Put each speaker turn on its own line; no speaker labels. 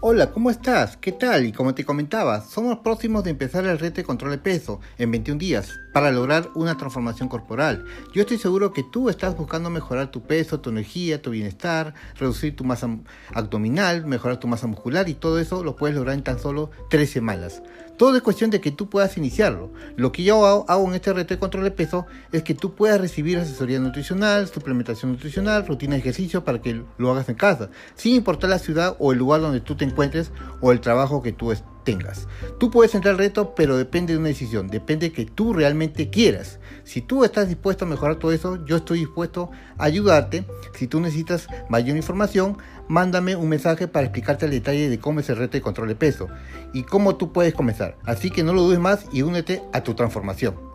Hola, ¿cómo estás? ¿Qué tal? Y como te comentaba, somos próximos de empezar el reto de control de peso en 21 días para lograr una transformación corporal. Yo estoy seguro que tú estás buscando mejorar tu peso, tu energía, tu bienestar, reducir tu masa abdominal, mejorar tu masa muscular y todo eso lo puedes lograr en tan solo 3 semanas. Todo es cuestión de que tú puedas iniciarlo. Lo que yo hago, en este reto de control de peso es que tú puedas recibir asesoría nutricional, suplementación nutricional, rutina de ejercicio para que lo hagas en casa, sin importar la ciudad o el lugar donde tú te encuentres o el trabajo que tú tengas. Tú puedes entrar al reto, pero depende de una decisión, depende de que tú realmente quieras. Si tú estás dispuesto a mejorar todo eso, yo estoy dispuesto a ayudarte. Si tú necesitas mayor información, mándame un mensaje para explicarte el detalle de cómo es el reto de control de peso y cómo tú puedes comenzar. Así que no lo dudes más y únete a tu transformación.